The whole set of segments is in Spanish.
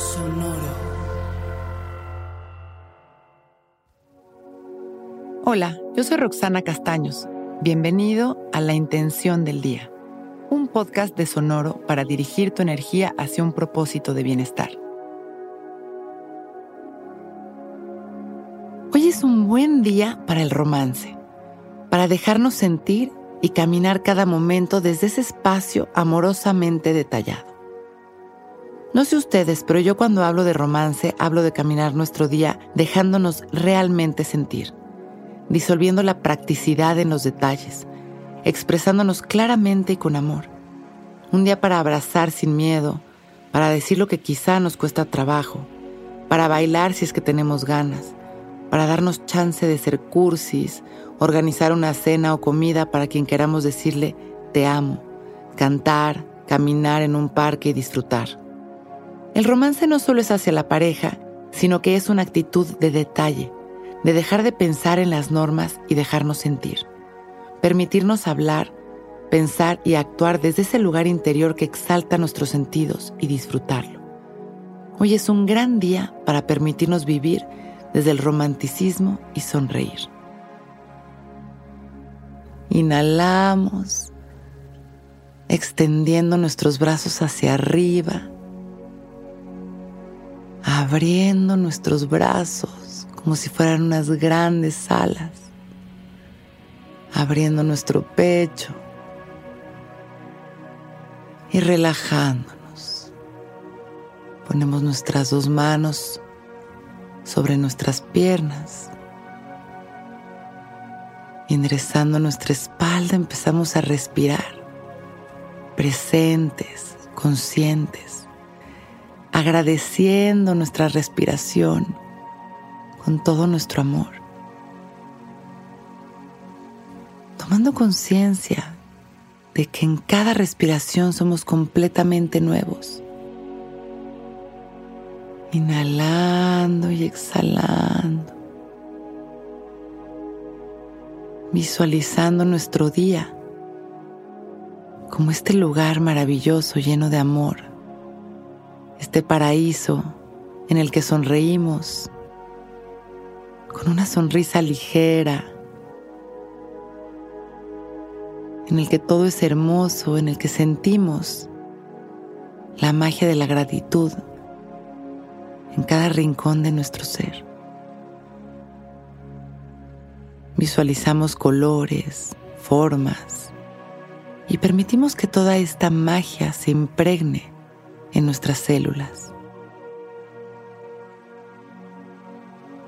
Sonoro. Hola, yo soy Roxana Castaños. Bienvenido a La Intención del Día, un podcast de Sonoro para dirigir tu energía hacia un propósito de bienestar. Hoy es un buen día para el romance, para dejarnos sentir y caminar cada momento desde ese espacio amorosamente detallado. No sé ustedes, pero yo cuando hablo de romance hablo de caminar nuestro día dejándonos realmente sentir, disolviendo la practicidad en los detalles, expresándonos claramente y con amor. Un día para abrazar sin miedo, para decir lo que quizá nos cuesta trabajo, para bailar si es que tenemos ganas, para darnos chance de ser cursis, organizar una cena o comida para quien queramos decirle te amo, cantar, caminar en un parque y disfrutar. El romance no solo es hacia la pareja, sino que es una actitud de detalle, de dejar de pensar en las normas y dejarnos sentir. Permitirnos hablar, pensar y actuar desde ese lugar interior que exalta nuestros sentidos y disfrutarlo. Hoy es un gran día para permitirnos vivir desde el romanticismo y sonreír. Inhalamos, extendiendo nuestros brazos hacia arriba abriendo nuestros brazos como si fueran unas grandes alas, abriendo nuestro pecho y relajándonos. Ponemos nuestras dos manos sobre nuestras piernas. Y enderezando nuestra espalda empezamos a respirar, presentes, conscientes agradeciendo nuestra respiración con todo nuestro amor. Tomando conciencia de que en cada respiración somos completamente nuevos. Inhalando y exhalando. Visualizando nuestro día como este lugar maravilloso lleno de amor este paraíso en el que sonreímos con una sonrisa ligera, en el que todo es hermoso, en el que sentimos la magia de la gratitud en cada rincón de nuestro ser. Visualizamos colores, formas y permitimos que toda esta magia se impregne en nuestras células.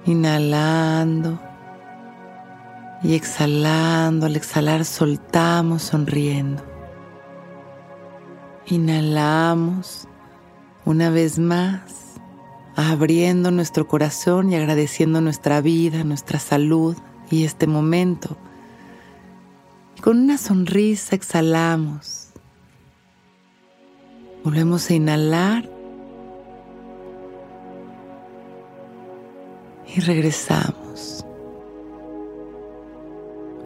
Inhalando y exhalando. Al exhalar soltamos sonriendo. Inhalamos una vez más, abriendo nuestro corazón y agradeciendo nuestra vida, nuestra salud y este momento. con una sonrisa exhalamos Volvemos a inhalar y regresamos.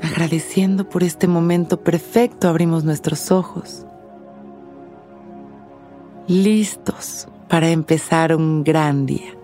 Agradeciendo por este momento perfecto, abrimos nuestros ojos. Listos para empezar un gran día.